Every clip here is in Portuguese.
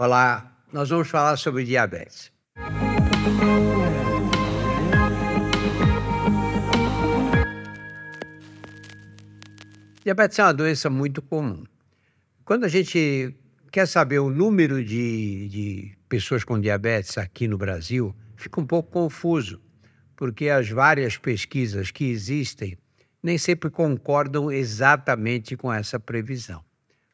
Olá, nós vamos falar sobre diabetes. Diabetes é uma doença muito comum. Quando a gente quer saber o número de, de pessoas com diabetes aqui no Brasil, fica um pouco confuso, porque as várias pesquisas que existem nem sempre concordam exatamente com essa previsão.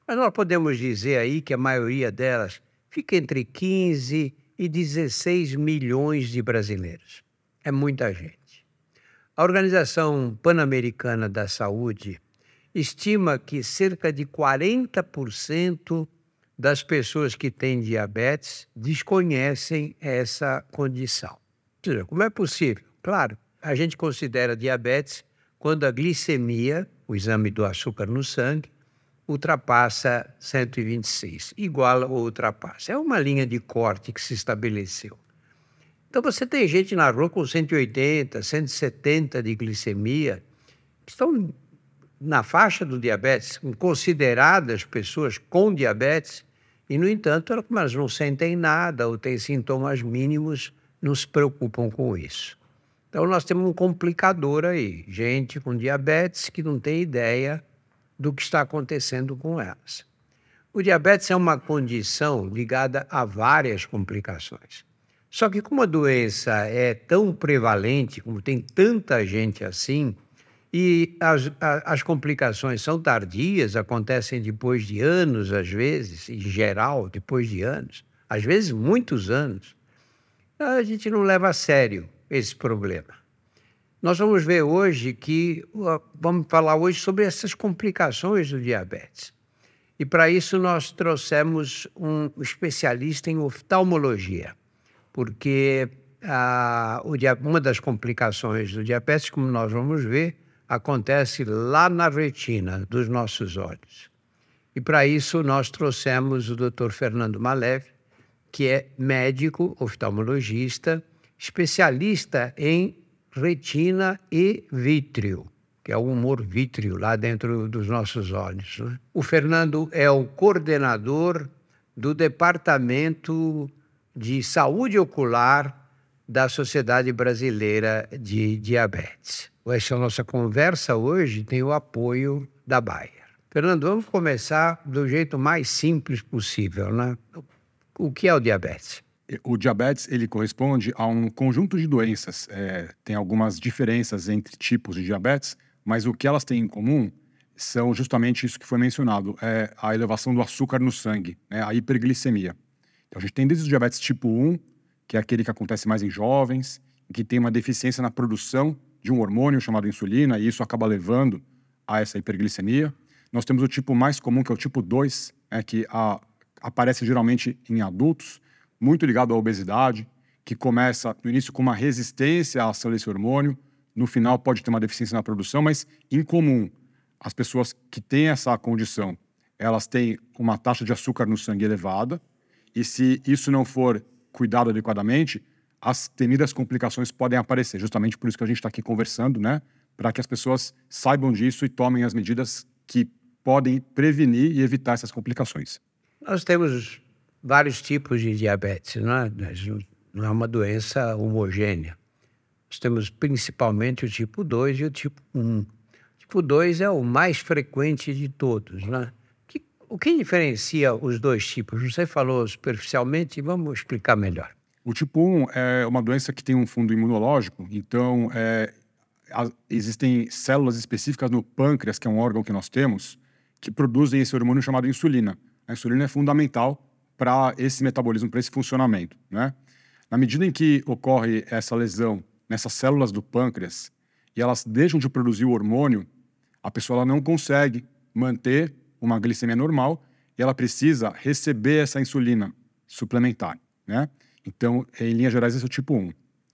Mas nós podemos dizer aí que a maioria delas fica entre 15 e 16 milhões de brasileiros. É muita gente. A Organização Pan-Americana da Saúde estima que cerca de 40% das pessoas que têm diabetes desconhecem essa condição. Como é possível? Claro, a gente considera diabetes quando a glicemia, o exame do açúcar no sangue, ultrapassa 126, igual ou ultrapassa. É uma linha de corte que se estabeleceu. Então você tem gente na rua com 180, 170 de glicemia, que estão na faixa do diabetes, consideradas pessoas com diabetes, e, no entanto, elas não sentem nada ou têm sintomas mínimos, não se preocupam com isso. Então, nós temos um complicador aí, gente com diabetes que não tem ideia do que está acontecendo com elas. O diabetes é uma condição ligada a várias complicações. Só que, como a doença é tão prevalente, como tem tanta gente assim, e as, as complicações são tardias, acontecem depois de anos, às vezes, em geral, depois de anos, às vezes muitos anos, a gente não leva a sério esse problema. Nós vamos ver hoje que vamos falar hoje sobre essas complicações do diabetes. E para isso nós trouxemos um especialista em oftalmologia, porque a, uma das complicações do diabetes, como nós vamos ver, acontece lá na retina dos nossos olhos. E para isso nós trouxemos o Dr. Fernando Malev, que é médico oftalmologista, especialista em retina e vítreo, que é o humor vítreo lá dentro dos nossos olhos. Né? O Fernando é o coordenador do Departamento de Saúde Ocular da Sociedade Brasileira de Diabetes. Essa nossa conversa hoje tem o apoio da Bayer. Fernando, vamos começar do jeito mais simples possível, né? O que é o diabetes? O diabetes ele corresponde a um conjunto de doenças. É, tem algumas diferenças entre tipos de diabetes, mas o que elas têm em comum são justamente isso que foi mencionado: é a elevação do açúcar no sangue, né, a hiperglicemia. Então a gente tem desde o diabetes tipo 1, que é aquele que acontece mais em jovens, que tem uma deficiência na produção de um hormônio chamado insulina, e isso acaba levando a essa hiperglicemia. Nós temos o tipo mais comum, que é o tipo 2, é, que a, aparece geralmente em adultos, muito ligado à obesidade, que começa no início com uma resistência à ação desse hormônio, no final pode ter uma deficiência na produção, mas em comum, as pessoas que têm essa condição, elas têm uma taxa de açúcar no sangue elevada, e se isso não for cuidado adequadamente, as temidas complicações podem aparecer. Justamente por isso que a gente está aqui conversando, né? Para que as pessoas saibam disso e tomem as medidas que podem prevenir e evitar essas complicações. Nós temos vários tipos de diabetes, não é? Não é uma doença homogênea. Nós temos principalmente o tipo 2 e o tipo 1. O tipo 2 é o mais frequente de todos, né? o que diferencia os dois tipos? Você falou superficialmente, vamos explicar melhor. O tipo 1 é uma doença que tem um fundo imunológico, então é, existem células específicas no pâncreas, que é um órgão que nós temos, que produzem esse hormônio chamado insulina. A insulina é fundamental para esse metabolismo, para esse funcionamento. Né? Na medida em que ocorre essa lesão nessas células do pâncreas e elas deixam de produzir o hormônio, a pessoa ela não consegue manter uma glicemia normal e ela precisa receber essa insulina suplementar. Né? Então, em linhas gerais, esse é o tipo 1.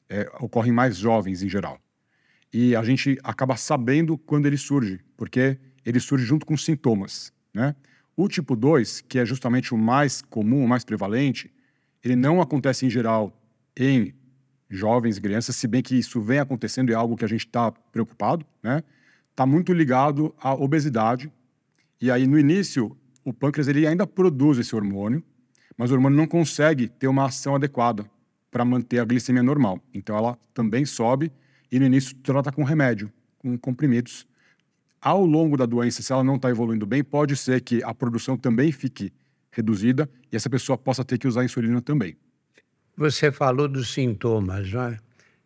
É, ocorre em mais jovens em geral. E a gente acaba sabendo quando ele surge, porque ele surge junto com sintomas. Né? O tipo 2, que é justamente o mais comum, o mais prevalente, ele não acontece em geral em jovens crianças, se bem que isso vem acontecendo e é algo que a gente está preocupado, né? Está muito ligado à obesidade. E aí, no início, o pâncreas ele ainda produz esse hormônio, mas o hormônio não consegue ter uma ação adequada para manter a glicemia normal. Então ela também sobe e no início trata com remédio, com comprimidos. Ao longo da doença, se ela não está evoluindo bem, pode ser que a produção também fique reduzida e essa pessoa possa ter que usar insulina também. Você falou dos sintomas, não é?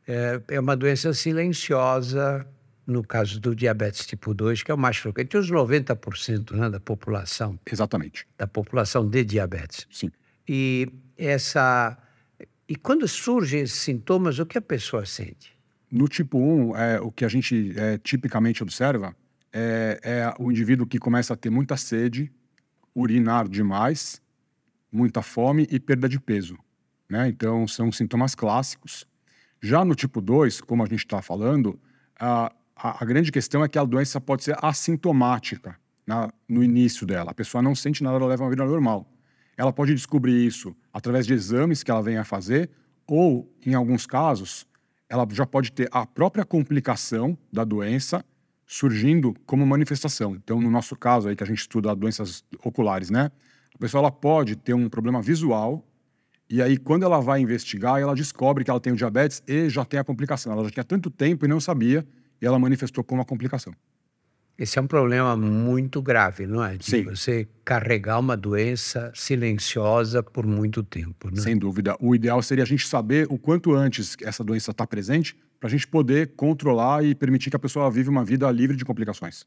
É, é uma doença silenciosa, no caso do diabetes tipo 2, que é o mais frequente, os 90% né, da população. Exatamente. Da população de diabetes. Sim. E essa. E quando surgem esses sintomas, o que a pessoa sente? No tipo 1, é, o que a gente é, tipicamente observa é, é o indivíduo que começa a ter muita sede, urinar demais, muita fome e perda de peso. Né? Então, são sintomas clássicos. Já no tipo 2, como a gente está falando, a, a, a, grande questão é que a doença pode ser assintomática na, no início dela. A pessoa não sente nada, ela leva uma vida normal. Ela pode descobrir isso através de exames que ela venha a fazer, ou, em alguns casos, ela já pode ter a própria complicação da doença surgindo como manifestação. Então, no nosso caso aí que a gente estuda doenças oculares, né? A pessoa ela pode ter um problema visual e aí quando ela vai investigar, ela descobre que ela tem o diabetes e já tem a complicação. Ela já tinha tanto tempo e não sabia e ela manifestou como uma complicação. Esse é um problema muito grave, não é? De Sim. você carregar uma doença silenciosa por muito tempo. Né? Sem dúvida. O ideal seria a gente saber o quanto antes essa doença está presente para a gente poder controlar e permitir que a pessoa viva uma vida livre de complicações.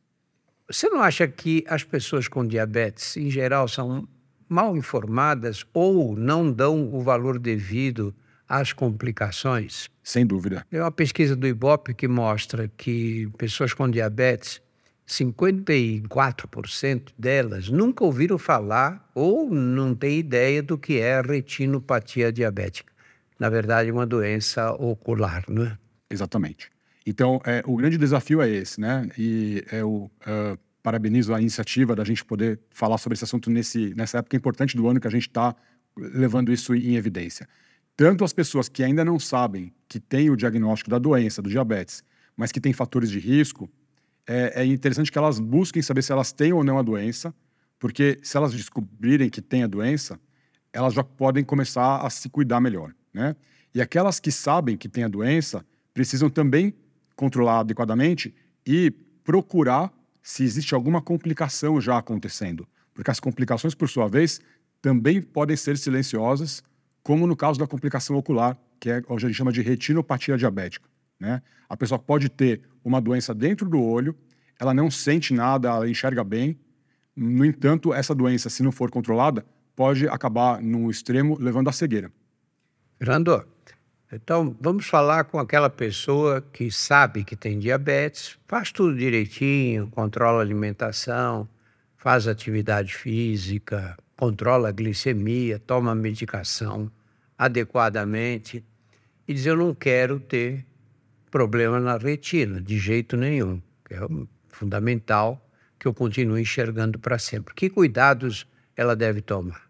Você não acha que as pessoas com diabetes, em geral, são mal informadas ou não dão o valor devido às complicações? Sem dúvida. Tem uma pesquisa do IBOP que mostra que pessoas com diabetes 54% delas nunca ouviram falar ou não têm ideia do que é a retinopatia diabética. Na verdade, uma doença ocular, não é? Exatamente. Então, é, o grande desafio é esse, né? E é o, uh, parabenizo a iniciativa da gente poder falar sobre esse assunto nesse, nessa época importante do ano que a gente está levando isso em evidência. Tanto as pessoas que ainda não sabem que têm o diagnóstico da doença, do diabetes, mas que têm fatores de risco, é, é interessante que elas busquem saber se elas têm ou não a doença, porque se elas descobrirem que têm a doença, elas já podem começar a se cuidar melhor, né? E aquelas que sabem que têm a doença precisam também controlar adequadamente e procurar se existe alguma complicação já acontecendo, porque as complicações, por sua vez, também podem ser silenciosas, como no caso da complicação ocular, que é hoje a gente chama de retinopatia diabética. Né? A pessoa pode ter uma doença dentro do olho, ela não sente nada, ela enxerga bem. No entanto, essa doença, se não for controlada, pode acabar no extremo levando à cegueira. Fernando, então vamos falar com aquela pessoa que sabe que tem diabetes, faz tudo direitinho, controla a alimentação, faz atividade física, controla a glicemia, toma medicação adequadamente e diz: Eu não quero ter problema na retina, de jeito nenhum. É fundamental que eu continue enxergando para sempre. Que cuidados ela deve tomar?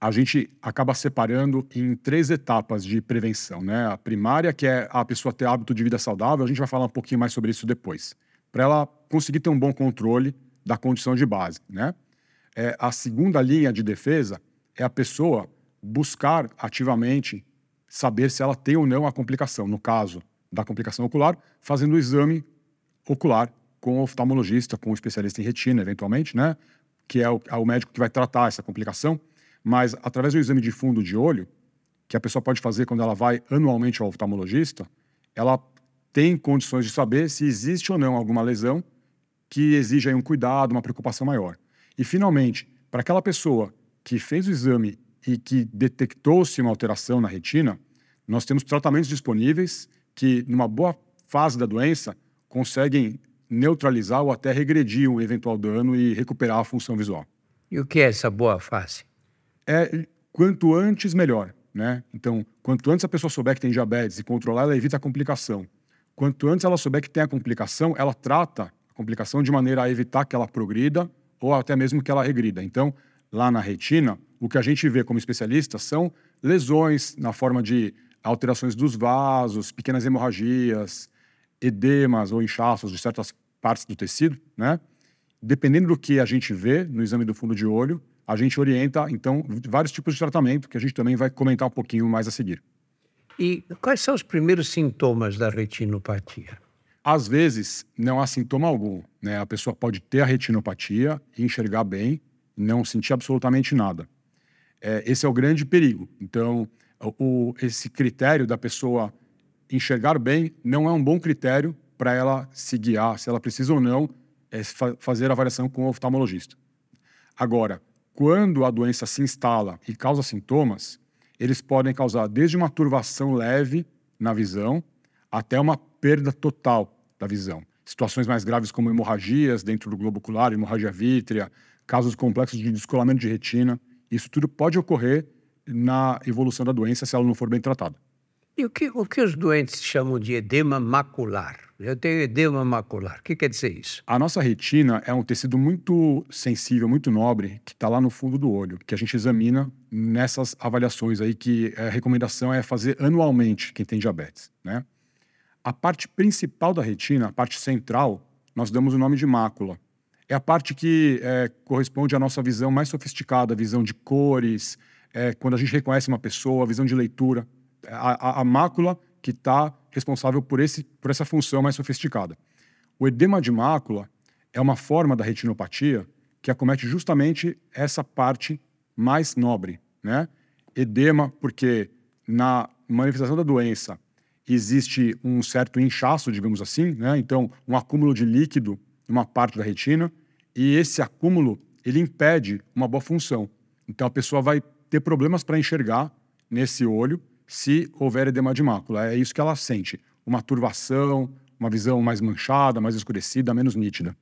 A gente acaba separando em três etapas de prevenção, né? A primária, que é a pessoa ter hábito de vida saudável, a gente vai falar um pouquinho mais sobre isso depois, para ela conseguir ter um bom controle da condição de base, né? É, a segunda linha de defesa é a pessoa buscar ativamente saber se ela tem ou não a complicação. No caso, da complicação ocular, fazendo o exame ocular com o oftalmologista, com o especialista em retina, eventualmente, né? Que é o, é o médico que vai tratar essa complicação. Mas através do exame de fundo de olho, que a pessoa pode fazer quando ela vai anualmente ao oftalmologista, ela tem condições de saber se existe ou não alguma lesão que exija um cuidado, uma preocupação maior. E, finalmente, para aquela pessoa que fez o exame e que detectou-se uma alteração na retina, nós temos tratamentos disponíveis que, numa boa fase da doença, conseguem neutralizar ou até regredir um eventual dano e recuperar a função visual. E o que é essa boa fase? É quanto antes, melhor. Né? Então, quanto antes a pessoa souber que tem diabetes e controlar, ela evita a complicação. Quanto antes ela souber que tem a complicação, ela trata a complicação de maneira a evitar que ela progrida ou até mesmo que ela regrida. Então, lá na retina, o que a gente vê como especialista são lesões na forma de alterações dos vasos, pequenas hemorragias, edemas ou inchaços de certas partes do tecido, né? Dependendo do que a gente vê no exame do fundo de olho, a gente orienta, então, vários tipos de tratamento que a gente também vai comentar um pouquinho mais a seguir. E quais são os primeiros sintomas da retinopatia? Às vezes, não há sintoma algum. Né? A pessoa pode ter a retinopatia e enxergar bem, não sentir absolutamente nada. É, esse é o grande perigo. Então, o, esse critério da pessoa enxergar bem não é um bom critério para ela se guiar, se ela precisa ou não é, fa fazer avaliação com o oftalmologista. Agora, quando a doença se instala e causa sintomas, eles podem causar desde uma turvação leve na visão até uma perda total da visão. Situações mais graves como hemorragias dentro do globo ocular, hemorragia vítrea, casos complexos de descolamento de retina, isso tudo pode ocorrer na evolução da doença se ela não for bem tratada. E o que, o que os doentes chamam de edema macular? Eu tenho edema macular. O que quer dizer isso? A nossa retina é um tecido muito sensível, muito nobre, que está lá no fundo do olho, que a gente examina nessas avaliações aí, que a recomendação é fazer anualmente quem tem diabetes, né? A parte principal da retina, a parte central, nós damos o nome de mácula. É a parte que é, corresponde à nossa visão mais sofisticada, visão de cores, é, quando a gente reconhece uma pessoa, visão de leitura. A, a, mácula que está responsável por, esse, por essa função mais sofisticada. O edema de mácula é uma forma da retinopatia que acomete justamente essa parte mais nobre, né? Edema, porque na manifestação da doença existe um certo inchaço, digamos assim, né? Então, um acúmulo de líquido numa parte da retina e esse acúmulo ele impede uma boa função. Então, a pessoa vai ter problemas para enxergar nesse olho se houver edema de mácula. É isso que ela sente. Uma turvação, uma visão mais manchada, mais escurecida, menos nítida.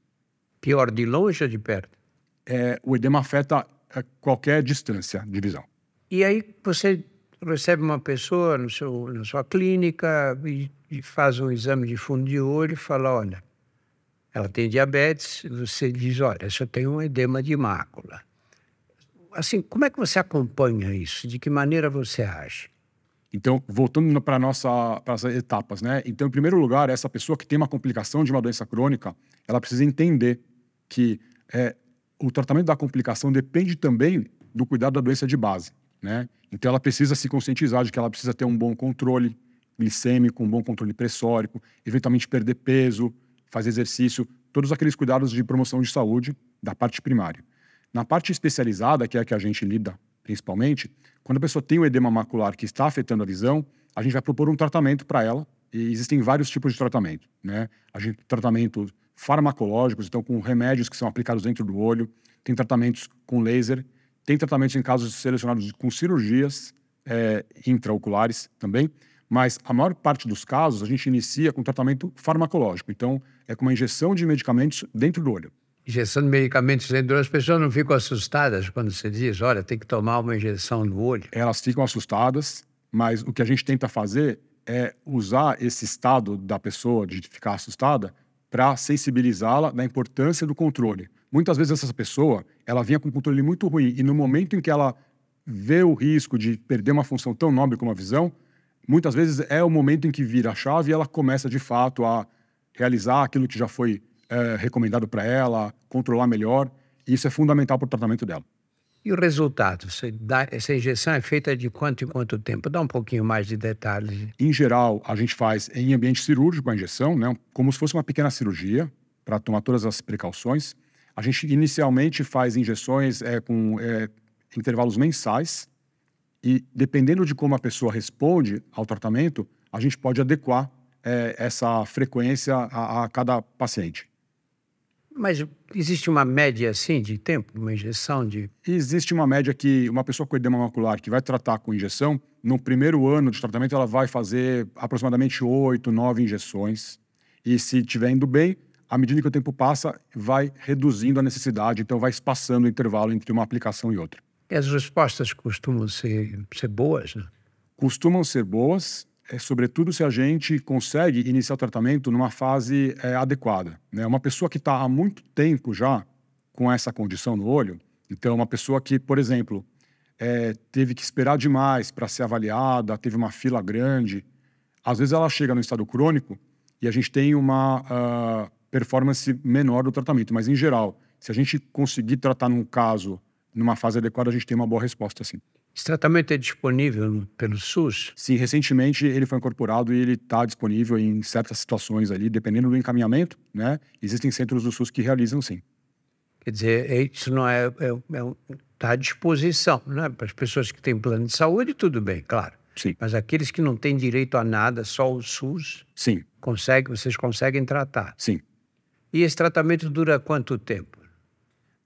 Pior de longe ou de perto? É, o edema afeta é, qualquer distância de visão. E aí você recebe uma pessoa no seu, na sua clínica e, e faz um exame de fundo de olho e fala, olha, ela tem diabetes, você diz, olha, eu tenho um edema de mácula. Assim, como é que você acompanha isso? De que maneira você age? Então, voltando para nossa para as etapas, né? Então, em primeiro lugar, essa pessoa que tem uma complicação de uma doença crônica, ela precisa entender que é, o tratamento da complicação depende também do cuidado da doença de base, né? Então, ela precisa se conscientizar de que ela precisa ter um bom controle glicêmico, um bom controle pressórico, eventualmente perder peso, fazer exercício, todos aqueles cuidados de promoção de saúde da parte primária. Na parte especializada, que é a que a gente lida principalmente, quando a pessoa tem um edema macular que está afetando a visão, a gente vai propor um tratamento para ela. E existem vários tipos de tratamento, né? A gente tem tratamentos farmacológicos, então com remédios que são aplicados dentro do olho, tem tratamentos com laser, tem tratamentos em casos selecionados com cirurgias é, intraoculares também, mas a maior parte dos casos a gente inicia com tratamento farmacológico, então é com uma injeção de medicamentos dentro do olho injeção de medicamentos dentro as pessoas não ficam assustadas quando você diz, olha, tem que tomar uma injeção no olho? Elas ficam assustadas, mas o que a gente tenta fazer é usar esse estado da pessoa de ficar assustada para sensibilizá-la da importância do controle. Muitas vezes essa pessoa, ela vinha com um controle muito ruim e no momento em que ela vê o risco de perder uma função tão nobre como a visão, muitas vezes é o momento em que vira a chave e ela começa de fato a realizar aquilo que já foi é, recomendado para ela, controlar melhor. E isso é fundamental para o tratamento dela. E o resultado? Dá, essa injeção é feita de quanto em quanto tempo? Dá um pouquinho mais de detalhes. Em geral, a gente faz em ambiente cirúrgico a injeção, né? como se fosse uma pequena cirurgia, para tomar todas as precauções. A gente inicialmente faz injeções é, com é, intervalos mensais e, dependendo de como a pessoa responde ao tratamento, a gente pode adequar é, essa frequência a, a cada paciente. Mas existe uma média assim de tempo, uma injeção de. Existe uma média que uma pessoa com edema macular que vai tratar com injeção, no primeiro ano de tratamento, ela vai fazer aproximadamente oito, nove injeções. E se estiver indo bem, à medida que o tempo passa, vai reduzindo a necessidade, então vai espaçando o intervalo entre uma aplicação e outra. E as respostas costumam ser, ser boas, né? Costumam ser boas é, sobretudo se a gente consegue iniciar o tratamento numa fase é, adequada. Né? Uma pessoa que está há muito tempo já com essa condição no olho, então uma pessoa que, por exemplo, é, teve que esperar demais para ser avaliada, teve uma fila grande, às vezes ela chega no estado crônico e a gente tem uma uh, performance menor do tratamento, mas em geral, se a gente conseguir tratar num caso numa fase adequada, a gente tem uma boa resposta, sim. Esse tratamento é disponível pelo SUS? Sim, recentemente ele foi incorporado e ele está disponível em certas situações ali, dependendo do encaminhamento, né? Existem centros do SUS que realizam, sim. Quer dizer, é, isso não é, é, é está à disposição, né? Para as pessoas que têm plano de saúde, tudo bem, claro. Sim. Mas aqueles que não têm direito a nada, só o SUS, sim. Consegue, vocês conseguem tratar? Sim. E esse tratamento dura quanto tempo?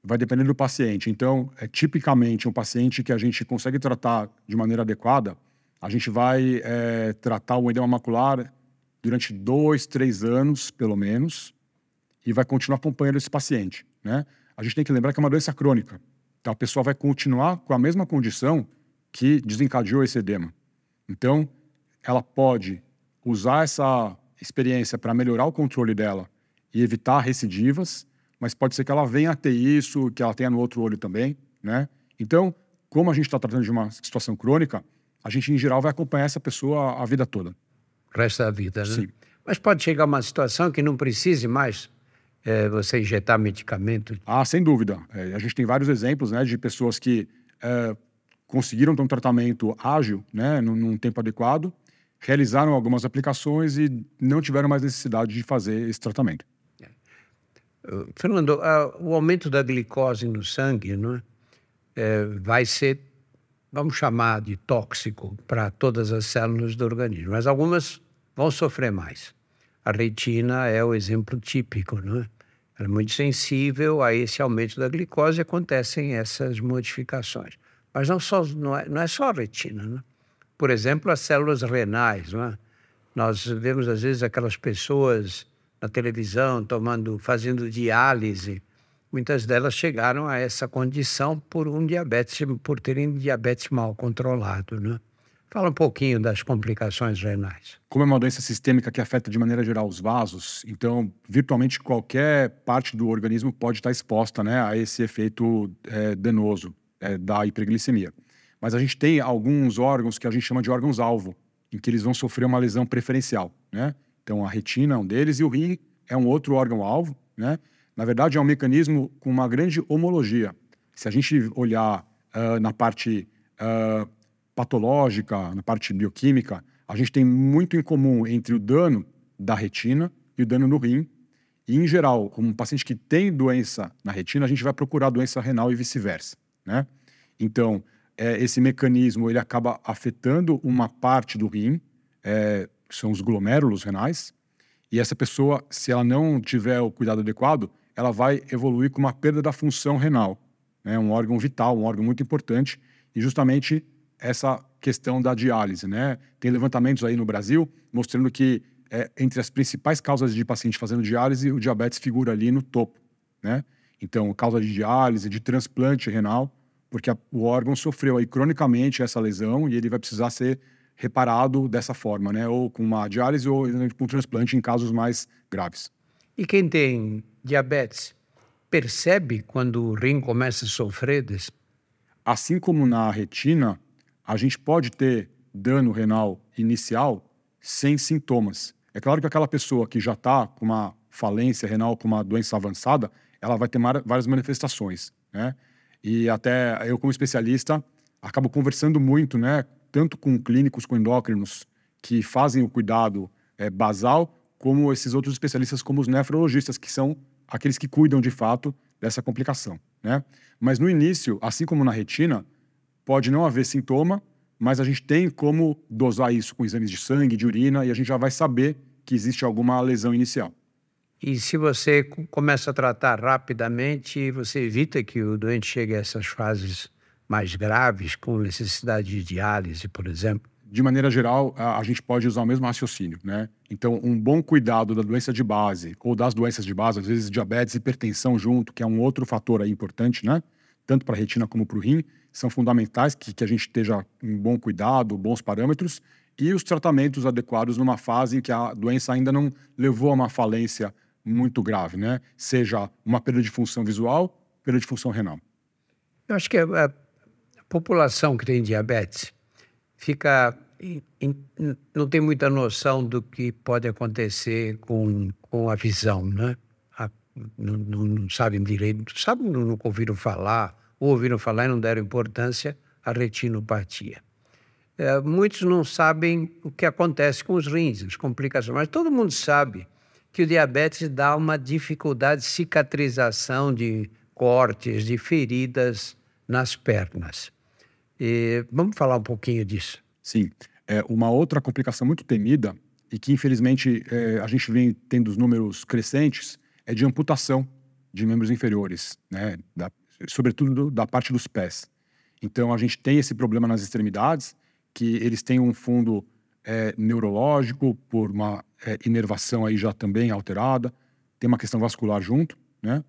Vai depender do paciente. Então, é tipicamente um paciente que a gente consegue tratar de maneira adequada, a gente vai é, tratar o edema macular durante dois, três anos, pelo menos, e vai continuar acompanhando esse paciente. Né? A gente tem que lembrar que é uma doença crônica. Então, a pessoa vai continuar com a mesma condição que desencadeou esse edema. Então, ela pode usar essa experiência para melhorar o controle dela e evitar recidivas, mas pode ser que ela venha a ter isso, que ela tenha no outro olho também, né? Então, como a gente está tratando de uma situação crônica, a gente, em geral, vai acompanhar essa pessoa a vida toda. O resto da vida, né? Sim. Mas pode chegar uma situação que não precise mais é, você injetar medicamento? Ah, sem dúvida. É, a gente tem vários exemplos né, de pessoas que é, conseguiram ter um tratamento ágil, né, num, num tempo adequado, realizaram algumas aplicações e não tiveram mais necessidade de fazer esse tratamento. Fernando, o aumento da glicose no sangue não é? É, vai ser, vamos chamar de tóxico para todas as células do organismo, mas algumas vão sofrer mais. A retina é o exemplo típico, não é? Ela é muito sensível a esse aumento da glicose e acontecem essas modificações. Mas não, só, não, é, não é só a retina, não é? por exemplo, as células renais. Não é? Nós vemos, às vezes, aquelas pessoas na televisão tomando, fazendo diálise. Muitas delas chegaram a essa condição por um diabetes, por terem diabetes mal controlado. Né? Fala um pouquinho das complicações renais. Como é uma doença sistêmica que afeta de maneira geral os vasos, então virtualmente qualquer parte do organismo pode estar exposta né, a esse efeito é, danoso é, da hiperglicemia. Mas a gente tem alguns órgãos que a gente chama de órgãos-alvo, em que eles vão sofrer uma lesão preferencial, né? Então, a retina é um deles e o rim é um outro órgão-alvo, né? Na verdade, é um mecanismo com uma grande homologia. Se a gente olhar uh, na parte uh, patológica, na parte bioquímica, a gente tem muito em comum entre o dano da retina e o dano no rim. E, em geral, um paciente que tem doença na retina, a gente vai procurar doença renal e vice-versa, né? Então, é, esse mecanismo ele acaba afetando uma parte do rim, é, são os glomérulos renais, e essa pessoa, se ela não tiver o cuidado adequado, ela vai evoluir com uma perda da função renal, né? um órgão vital, um órgão muito importante, e justamente essa questão da diálise. Né? Tem levantamentos aí no Brasil mostrando que é, entre as principais causas de paciente fazendo diálise, o diabetes figura ali no topo. Né? Então, causa de diálise, de transplante renal, porque a, o órgão sofreu aí cronicamente essa lesão e ele vai precisar ser reparado dessa forma, né? Ou com uma diálise ou com um transplante em casos mais graves. E quem tem diabetes percebe quando o rim começa a sofrer desse? Assim como na retina, a gente pode ter dano renal inicial sem sintomas. É claro que aquela pessoa que já está com uma falência renal, com uma doença avançada, ela vai ter várias manifestações, né? E até eu, como especialista, acabo conversando muito, né? Tanto com clínicos, com endócrinos, que fazem o cuidado é, basal, como esses outros especialistas, como os nefrologistas, que são aqueles que cuidam de fato dessa complicação, né? Mas no início, assim como na retina, pode não haver sintoma, mas a gente tem como dosar isso com exames de sangue, de urina, e a gente já vai saber que existe alguma lesão inicial. E se você começa a tratar rapidamente, você evita que o doente chegue a essas fases mais graves, com necessidade de diálise, por exemplo? De maneira geral, a, gente pode usar o mesmo raciocínio, né? Então, um bom cuidado da doença de base ou das doenças de base, às vezes diabetes e hipertensão junto, que é um outro fator aí importante, né? Tanto para a retina como para o rim, são fundamentais que, que a gente esteja em bom cuidado, bons parâmetros e os tratamentos adequados numa fase em que a doença ainda não levou a uma falência muito grave, né? Seja uma perda de função visual, perda de função renal. Eu acho que a, a população que tem diabetes fica in, in, não tem muita noção do que pode acontecer com, com a visão, né? A, não, não, sabem direito, sabem, nunca ouviram falar ouviram falar e não deram importância à retinopatia. É, muitos não sabem o que acontece com os rins, as complicações, mas todo mundo sabe que o diabetes dá uma dificuldade de cicatrização de cortes, de feridas nas pernas. E vamos falar um pouquinho disso. Sim. É uma outra complicação muito temida e que, infelizmente, é, a gente vem tendo os números crescentes é de amputação de membros inferiores, né? Da, sobretudo da parte dos pés. Então, a gente tem esse problema nas extremidades, que eles têm um fundo é, neurológico por uma é, inervação aí já também alterada, tem uma questão vascular junto, né?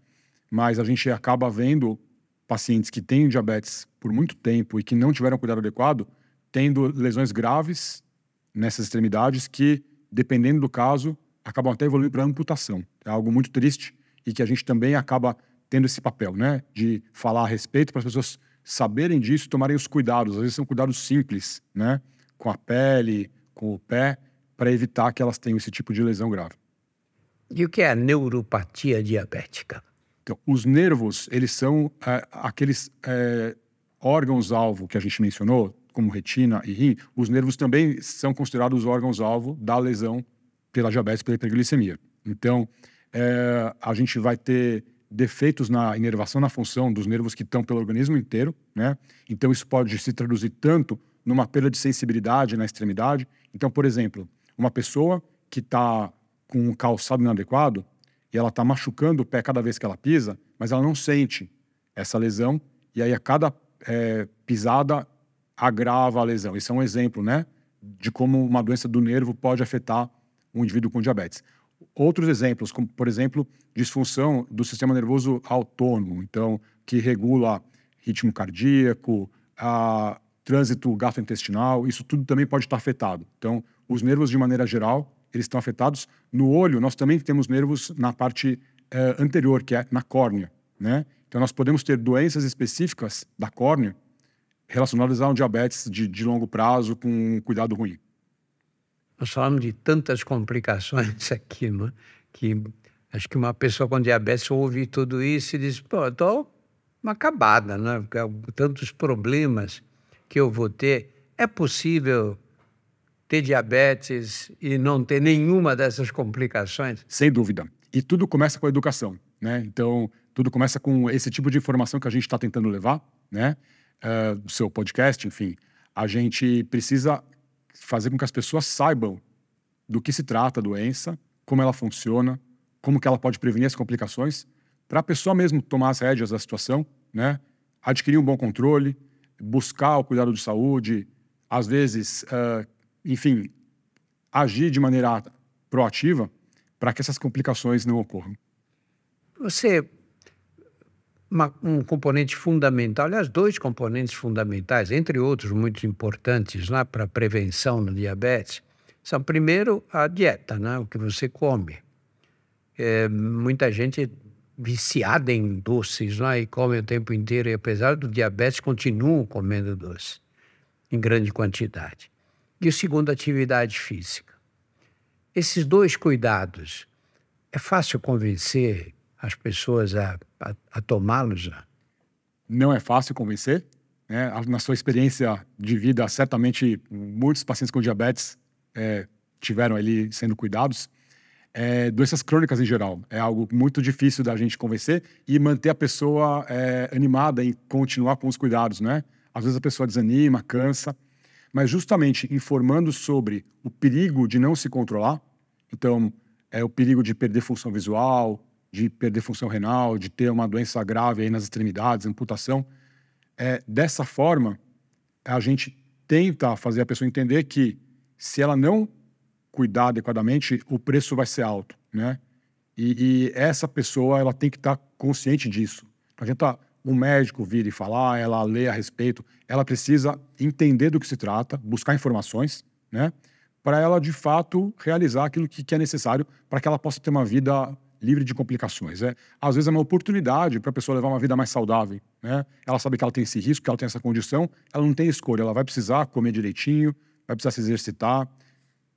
Mas a gente acaba vendo pacientes que têm diabetes por muito tempo e que não tiveram cuidado adequado, tendo lesões graves nessas extremidades que, dependendo do caso, acabam até evoluindo para amputação. É algo muito triste e que a gente também acaba tendo esse papel, né, de falar a respeito para as pessoas saberem disso, tomarem os cuidados. Às vezes são cuidados simples, né, com a pele, com o pé, para evitar que elas tenham esse tipo de lesão grave. E o que é neuropatia diabética? Então, os nervos, eles são é, aqueles é, órgãos-alvo que a gente mencionou, como retina e rim, os nervos também são considerados órgãos-alvo da lesão pela diabetes, pela hiperglicemia. Então, é, a gente vai ter defeitos na inervação, na função dos nervos que estão pelo organismo inteiro, né? Então, isso pode se traduzir tanto numa perda de sensibilidade na extremidade. Então, por exemplo, uma pessoa que está com um calçado inadequado e ela está machucando o pé cada vez que ela pisa, mas ela não sente essa lesão e aí a cada é, pisada agrava a lesão. Isso é um exemplo, né, de como uma doença do nervo pode afetar um indivíduo com diabetes. Outros exemplos, como por exemplo, disfunção do sistema nervoso autônomo, então que regula ritmo cardíaco, a trânsito gastrointestinal, isso tudo também pode estar afetado. Então, os nervos de maneira geral, eles estão afetados. No olho, nós também temos nervos na parte eh, anterior, que é na córnea, né? Então, nós podemos ter doenças específicas da córnea relacionadas a um diabetes de, de longo prazo com um cuidado ruim. Nós falamos de tantas complicações aqui, não é? que acho que uma pessoa com diabetes ouve tudo isso e diz, pô, estou acabada, né? tantos problemas que eu vou ter. É possível ter diabetes e não ter nenhuma dessas complicações? Sem dúvida. E tudo começa com a educação, né? Então, tudo começa com esse tipo de informação que a gente está tentando levar, né? Uh, seu podcast, enfim. A gente precisa fazer com que as pessoas saibam do que se trata a doença, como ela funciona, como que ela pode prevenir as complicações, para a pessoa mesmo tomar as rédeas da situação, né? adquirir um bom controle, buscar o cuidado de saúde, às vezes, uh, enfim, agir de maneira proativa para que essas complicações não ocorram. Você uma, um componente fundamental, aliás, dois componentes fundamentais, entre outros muito importantes lá para a prevenção do diabetes, são, primeiro, a dieta, né? o que você come. É, muita gente viciada em doces né? e come o tempo inteiro, e apesar do diabetes, continuam comendo doce em grande quantidade. E o segundo, atividade física. Esses dois cuidados, é fácil convencer as pessoas a, a, a tomá-los? Não é fácil convencer. Né? Na sua experiência de vida, certamente muitos pacientes com diabetes é, tiveram ali sendo cuidados. É, doenças crônicas em geral é algo muito difícil da gente convencer e manter a pessoa é, animada em continuar com os cuidados, né? Às vezes a pessoa desanima, cansa, mas justamente informando sobre o perigo de não se controlar, então é o perigo de perder função visual, de perder função renal, de ter uma doença grave aí nas extremidades, amputação. É, dessa forma, a gente tenta fazer a pessoa entender que se ela não cuidar adequadamente, o preço vai ser alto, né? E, e essa pessoa, ela tem que estar consciente disso. Não adianta um médico vir e falar, ela lê a respeito, ela precisa entender do que se trata, buscar informações, né? Para ela, de fato, realizar aquilo que, que é necessário para que ela possa ter uma vida livre de complicações. É, às vezes é uma oportunidade para a pessoa levar uma vida mais saudável. Né? Ela sabe que ela tem esse risco, que ela tem essa condição, ela não tem escolha, ela vai precisar comer direitinho, vai precisar se exercitar,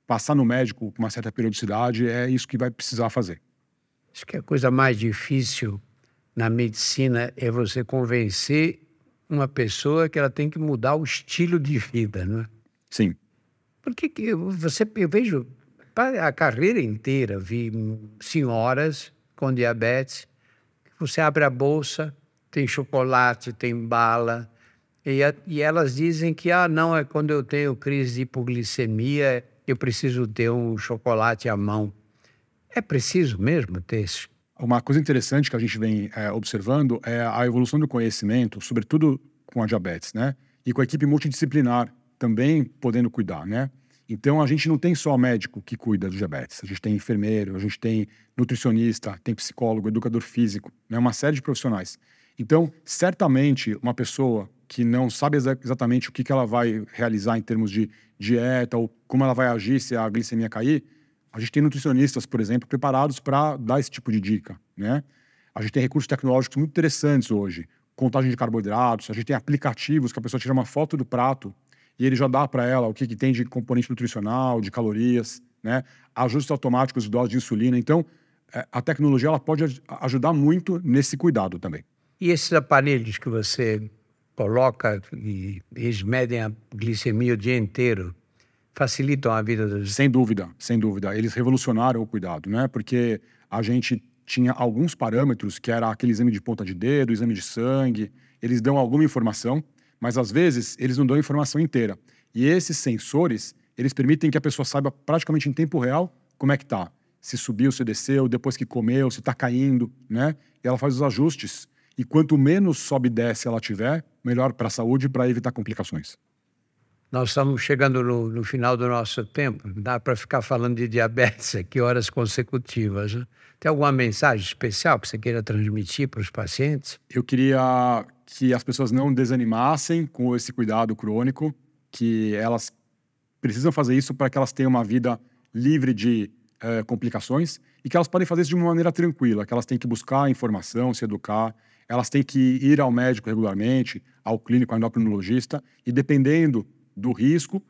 passar no médico com uma certa periodicidade, é isso que vai precisar fazer. Acho que a coisa mais difícil na medicina é você convencer uma pessoa que ela tem que mudar o estilo de vida, não é? Sim. Porque que você, eu vejo a carreira inteira, vi senhoras com diabetes, você abre a bolsa, tem chocolate, tem bala, e, e elas dizem que, ah, não, é quando eu tenho crise de hipoglicemia, eu preciso ter um chocolate à mão. É preciso mesmo ter isso? Uma coisa interessante que a gente vem é, observando é a evolução do conhecimento, sobretudo com a diabetes, né? E com a equipe multidisciplinar também podendo cuidar, né? Então a gente não tem só médico que cuida do diabetes, a gente tem enfermeiro, a gente tem nutricionista, tem psicólogo, educador físico, né? Uma série de profissionais. Então, certamente, uma pessoa que não sabe exa exatamente o que, que ela vai realizar em termos de dieta ou como ela vai agir se a glicemia cair, a gente tem nutricionistas, por exemplo, preparados para dar esse tipo de dica, né? A gente tem recursos tecnológicos muito interessantes hoje, contagem de carboidratos, a gente tem aplicativos que a pessoa tira uma foto do prato e ele já dá para ela o que, que tem de componente nutricional, de calorias, né? Ajustes automáticos de dose de insulina. Então, é, a tecnologia ela pode ajudar muito nesse cuidado também. E esses aparelhos que você coloca e eles medem a glicemia o dia inteiro, facilitam a vida dos... Sem dúvida, sem dúvida. Eles revolucionaram o cuidado, né? Porque a gente tinha alguns parâmetros, que era aquele exame de ponta de dedo, exame de sangue, eles dão alguma informação, mas às vezes eles não dão a informação inteira. E esses sensores, eles permitem que a pessoa saiba praticamente em tempo real como é que tá. Se subiu, se desceu, depois que comeu, se está caindo, né? E ela faz os ajustes. E quanto menos sobe e desce ela tiver, melhor para a saúde para evitar complicações. Nós estamos chegando no, no final do nosso tempo. Dá para ficar falando de diabetes aqui horas consecutivas. Né? Tem alguma mensagem especial que você queira transmitir para os pacientes? Eu queria que as pessoas não desanimassem com esse cuidado crônico, que elas precisam fazer isso para que elas tenham uma vida livre de é, complicações e que elas podem fazer isso de uma maneira tranquila, que elas têm que buscar informação, se educar, elas têm que ir ao médico regularmente, ao clínico, ao endocrinologista, e dependendo do risco,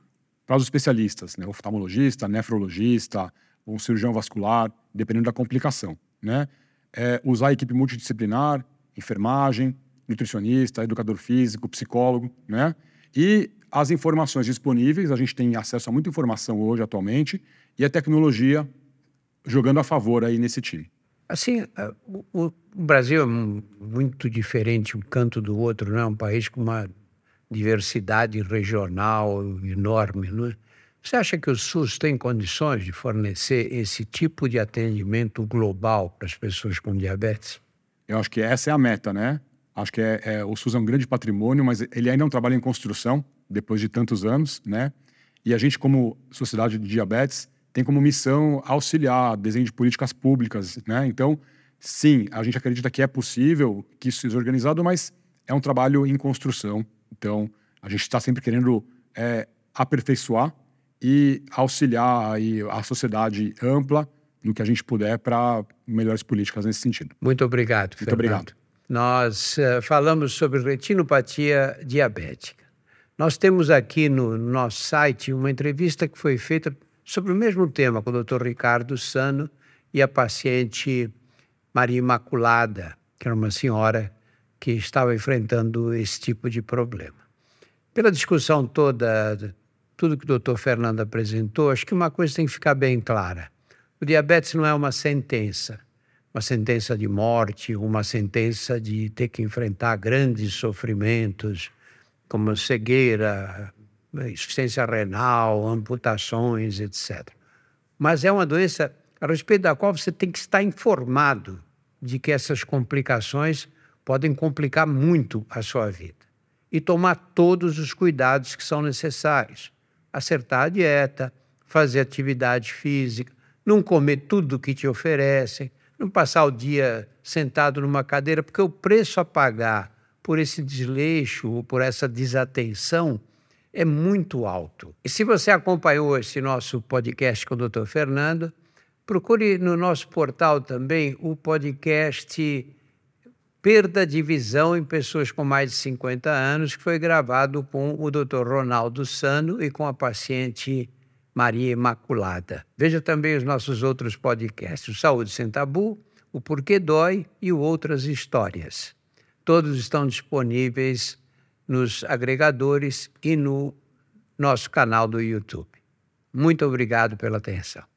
para os especialistas, né? oftalmologista, nefrologista, um cirurgião vascular, dependendo da complicação. Né? É, usar a equipe multidisciplinar, enfermagem, nutricionista, educador físico, psicólogo, né? E as informações disponíveis, a gente tem acesso a muita informação hoje, atualmente, e a tecnologia jogando a favor aí nesse time. Assim, é, o, Brasil é muito diferente um canto do outro, não é um país com uma diversidade regional enorme, é? Você acha que o SUS tem condições de fornecer esse tipo de atendimento global para as pessoas com diabetes? Eu acho que essa é a meta, né? Acho que é, é, o SUS é um grande patrimônio, mas ele ainda é um trabalho em construção, depois de tantos anos, né? E a gente, como Sociedade de Diabetes, tem como missão auxiliar desenho de políticas públicas, né? Então, sim, a gente acredita que é possível que isso seja organizado, mas é um trabalho em construção. Então, a gente está sempre querendo é, aperfeiçoar e auxiliar aí a sociedade ampla no que a gente puder para melhores políticas nesse sentido. Muito obrigado, Muito obrigado nós uh, falamos sobre retinopatia diabética. Nós temos aqui no nosso site uma entrevista que foi feita sobre o mesmo tema com o Dr. Ricardo Sano e a paciente Maria Imaculada, que era uma senhora que estava enfrentando esse tipo de problema. Pela discussão toda, tudo que o Dr. Fernando apresentou, acho que uma coisa tem que ficar bem clara. O diabetes não é uma sentença uma sentença de morte, uma sentença de ter que enfrentar grandes sofrimentos, como cegueira, insuficiência renal, amputações, etc. Mas é uma doença a respeito da qual você tem que estar informado de que essas complicações podem complicar muito a sua vida e tomar todos os cuidados que são necessários. Acertar a dieta, fazer atividade física, não comer tudo que te oferecem, não passar o dia sentado numa cadeira, porque o preço a pagar por esse desleixo ou por essa desatenção é muito alto. E se você acompanhou esse nosso podcast com o Dr. Fernando, procure no nosso portal também o podcast Perda de Visão em Pessoas com Mais de 50 anos, que foi gravado com o Dr. Ronaldo Sano e com a paciente Maria Imaculada. Veja também os nossos outros podcasts, Saúde Sem Tabu, o Porquê Dói e Outras Histórias. Todos estão disponíveis nos agregadores e no nosso canal do YouTube. Muito obrigado pela atenção.